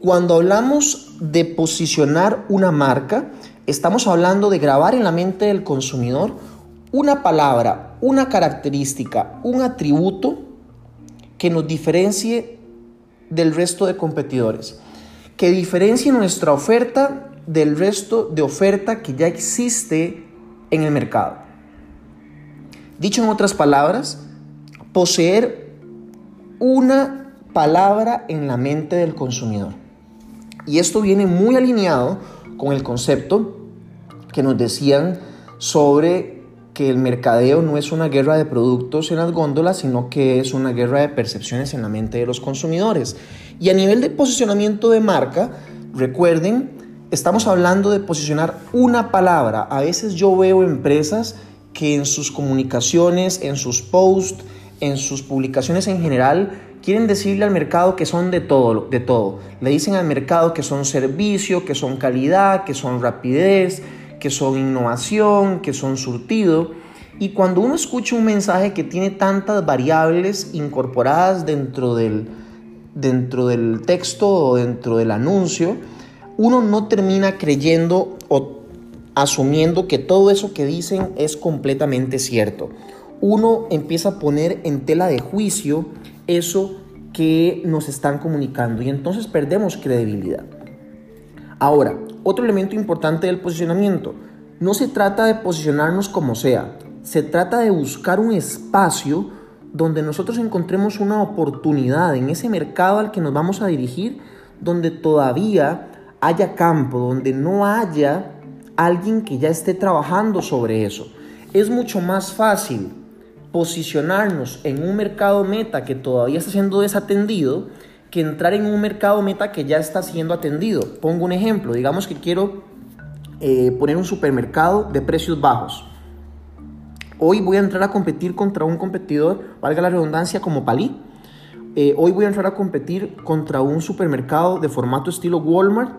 Cuando hablamos de posicionar una marca, estamos hablando de grabar en la mente del consumidor una palabra, una característica, un atributo que nos diferencie del resto de competidores, que diferencie nuestra oferta del resto de oferta que ya existe en el mercado. Dicho en otras palabras, poseer una palabra en la mente del consumidor. Y esto viene muy alineado con el concepto que nos decían sobre que el mercadeo no es una guerra de productos en las góndolas, sino que es una guerra de percepciones en la mente de los consumidores. Y a nivel de posicionamiento de marca, recuerden, estamos hablando de posicionar una palabra. A veces yo veo empresas que en sus comunicaciones, en sus posts, en sus publicaciones en general, quieren decirle al mercado que son de todo, de todo. Le dicen al mercado que son servicio, que son calidad, que son rapidez, que son innovación, que son surtido. Y cuando uno escucha un mensaje que tiene tantas variables incorporadas dentro del, dentro del texto o dentro del anuncio, uno no termina creyendo o asumiendo que todo eso que dicen es completamente cierto. Uno empieza a poner en tela de juicio eso que nos están comunicando y entonces perdemos credibilidad. Ahora, otro elemento importante del posicionamiento, no se trata de posicionarnos como sea, se trata de buscar un espacio donde nosotros encontremos una oportunidad en ese mercado al que nos vamos a dirigir, donde todavía haya campo, donde no haya alguien que ya esté trabajando sobre eso. Es mucho más fácil posicionarnos en un mercado meta que todavía está siendo desatendido que entrar en un mercado meta que ya está siendo atendido. Pongo un ejemplo, digamos que quiero eh, poner un supermercado de precios bajos. Hoy voy a entrar a competir contra un competidor, valga la redundancia, como Palí. Eh, hoy voy a entrar a competir contra un supermercado de formato estilo Walmart.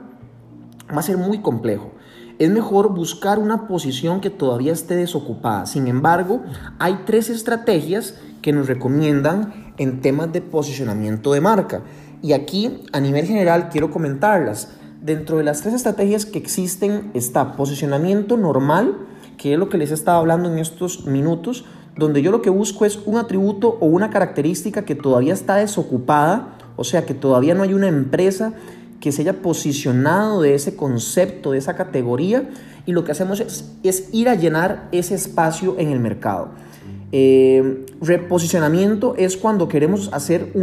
Va a ser muy complejo. Es mejor buscar una posición que todavía esté desocupada. Sin embargo, hay tres estrategias que nos recomiendan en temas de posicionamiento de marca. Y aquí, a nivel general, quiero comentarlas. Dentro de las tres estrategias que existen está posicionamiento normal, que es lo que les estaba hablando en estos minutos, donde yo lo que busco es un atributo o una característica que todavía está desocupada, o sea, que todavía no hay una empresa que se haya posicionado de ese concepto, de esa categoría, y lo que hacemos es, es ir a llenar ese espacio en el mercado. Eh, reposicionamiento es cuando queremos hacer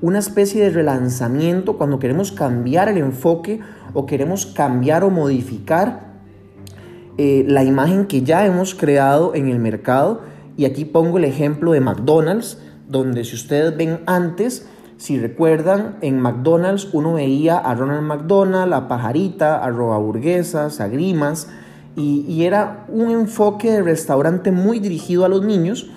una especie de relanzamiento, cuando queremos cambiar el enfoque o queremos cambiar o modificar eh, la imagen que ya hemos creado en el mercado. Y aquí pongo el ejemplo de McDonald's, donde si ustedes ven antes, si recuerdan, en McDonald's uno veía a Ronald McDonald, a Pajarita, a Roba Burguesas, a Grimas, y, era un enfoque de restaurante muy dirigido a los niños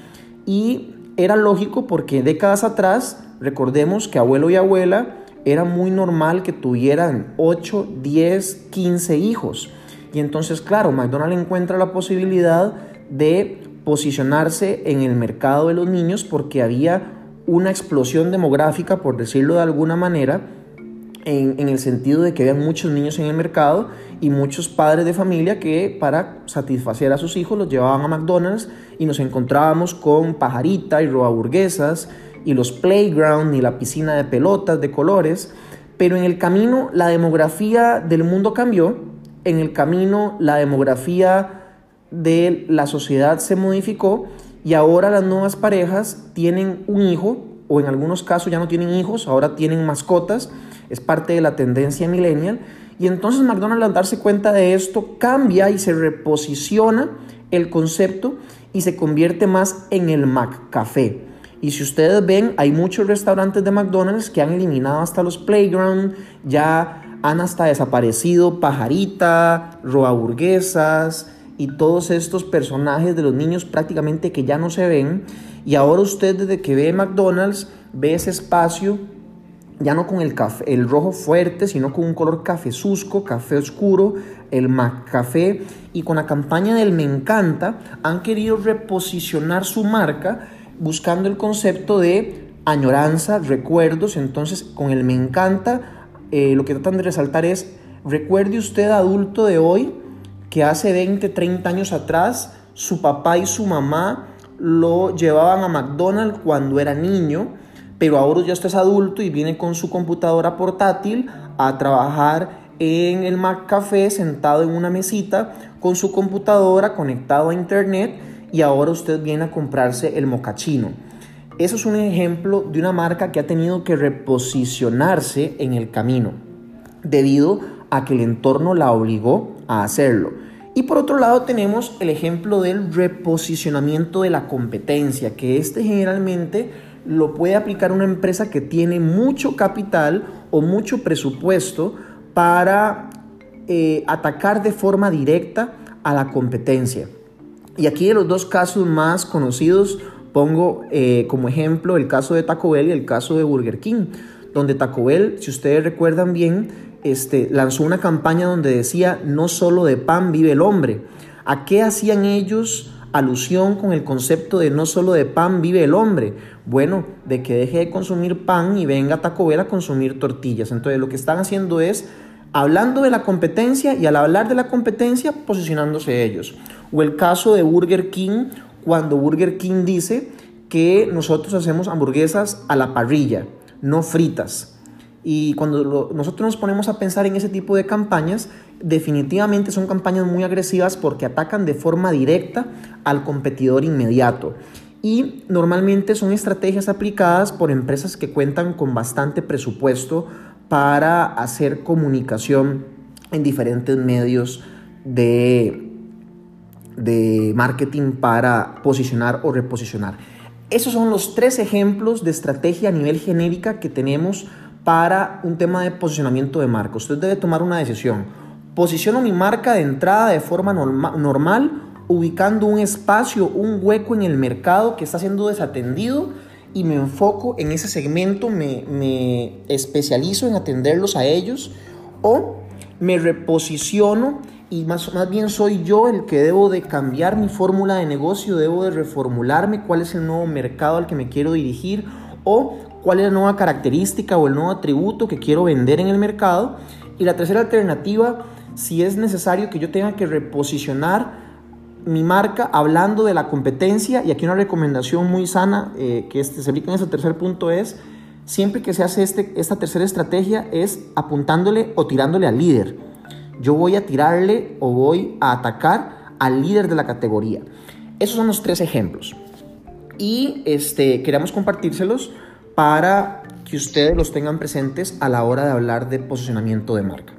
y era lógico porque décadas atrás, recordemos que abuelo y abuela era muy normal que tuvieran 8, 10, 15 hijos. Y entonces, claro, McDonald's encuentra la posibilidad de posicionarse en el mercado de los niños porque había una explosión demográfica, por decirlo de alguna manera, en, el sentido de que había muchos niños en el mercado y muchos padres de familia que para satisfacer a sus hijos los llevaban a McDonald's y nos encontrábamos con pajarita y roba burguesas y los playground y la piscina de pelotas de colores. Pero en el camino la demografía del mundo cambió, en el camino la demografía de la sociedad se modificó y ahora las nuevas parejas tienen un hijo o en algunos casos ya no tienen hijos, ahora tienen mascotas es parte de la tendencia millennial. Y entonces McDonald's al darse cuenta de esto cambia y se reposiciona el concepto y se convierte más en el McCafé. Y si ustedes ven, hay muchos restaurantes de McDonald's que han eliminado hasta los playground, ya han hasta desaparecido Pajarita, Roa Burguesas y todos estos personajes de los niños prácticamente que ya no se ven. Y ahora usted desde que ve McDonald's ve ese espacio ya no con el, café, el rojo fuerte, sino con un color cafezusco, café oscuro, el café y con la campaña del Me encanta han querido reposicionar su marca buscando el concepto de añoranza, recuerdos, entonces con el Me encanta eh, lo que tratan de resaltar es, recuerde usted adulto de hoy que hace 20, 30 años atrás su papá y su mamá lo llevaban a McDonald's cuando era niño, pero ahora ya usted es adulto y viene con su computadora portátil a trabajar en el McCafé sentado en una mesita con su computadora conectado a internet y ahora usted viene a comprarse el mocachino. Eso es un ejemplo de una marca que ha tenido que reposicionarse en el camino debido a que el entorno la obligó hacerlo. Y por otro lado tenemos el ejemplo del reposicionamiento de la competencia, que este generalmente lo puede aplicar una empresa que tiene mucho capital o mucho presupuesto para eh, atacar de forma directa a la competencia. Y aquí de los dos casos más conocidos pongo eh, como ejemplo el caso de Taco Bell y el caso de Burger King, donde Taco Bell, si ustedes recuerdan bien, este, lanzó una campaña donde decía, no solo de pan vive el hombre. ¿A qué hacían ellos alusión con el concepto de no solo de pan vive el hombre? Bueno, de que deje de consumir pan y venga Taco Bell a consumir tortillas. Entonces lo que están haciendo es hablando de la competencia y al hablar de la competencia posicionándose ellos. O el caso de Burger King, cuando Burger King dice que nosotros hacemos hamburguesas a la parrilla, no fritas. Y cuando nosotros nos ponemos a pensar en ese tipo de campañas, definitivamente son campañas muy agresivas porque atacan de forma directa al competidor inmediato. Y normalmente son estrategias aplicadas por empresas que cuentan con bastante presupuesto para hacer comunicación en diferentes medios de, de marketing para posicionar o reposicionar. Esos son los tres ejemplos de estrategia a nivel genérica que tenemos para un tema de posicionamiento de marca. Usted debe tomar una decisión. Posiciono mi marca de entrada de forma normal, ubicando un espacio, un hueco en el mercado que está siendo desatendido y me enfoco en ese segmento, me, me especializo en atenderlos a ellos o me reposiciono y más, más bien soy yo el que debo de cambiar mi fórmula de negocio, debo de reformularme cuál es el nuevo mercado al que me quiero dirigir o cuál es la nueva característica o el nuevo atributo que quiero vender en el mercado. Y la tercera alternativa, si es necesario que yo tenga que reposicionar mi marca hablando de la competencia, y aquí una recomendación muy sana eh, que este, se aplica en ese tercer punto es, siempre que se hace este, esta tercera estrategia es apuntándole o tirándole al líder. Yo voy a tirarle o voy a atacar al líder de la categoría. Esos son los tres ejemplos. Y este, queremos compartírselos para que ustedes los tengan presentes a la hora de hablar de posicionamiento de marca.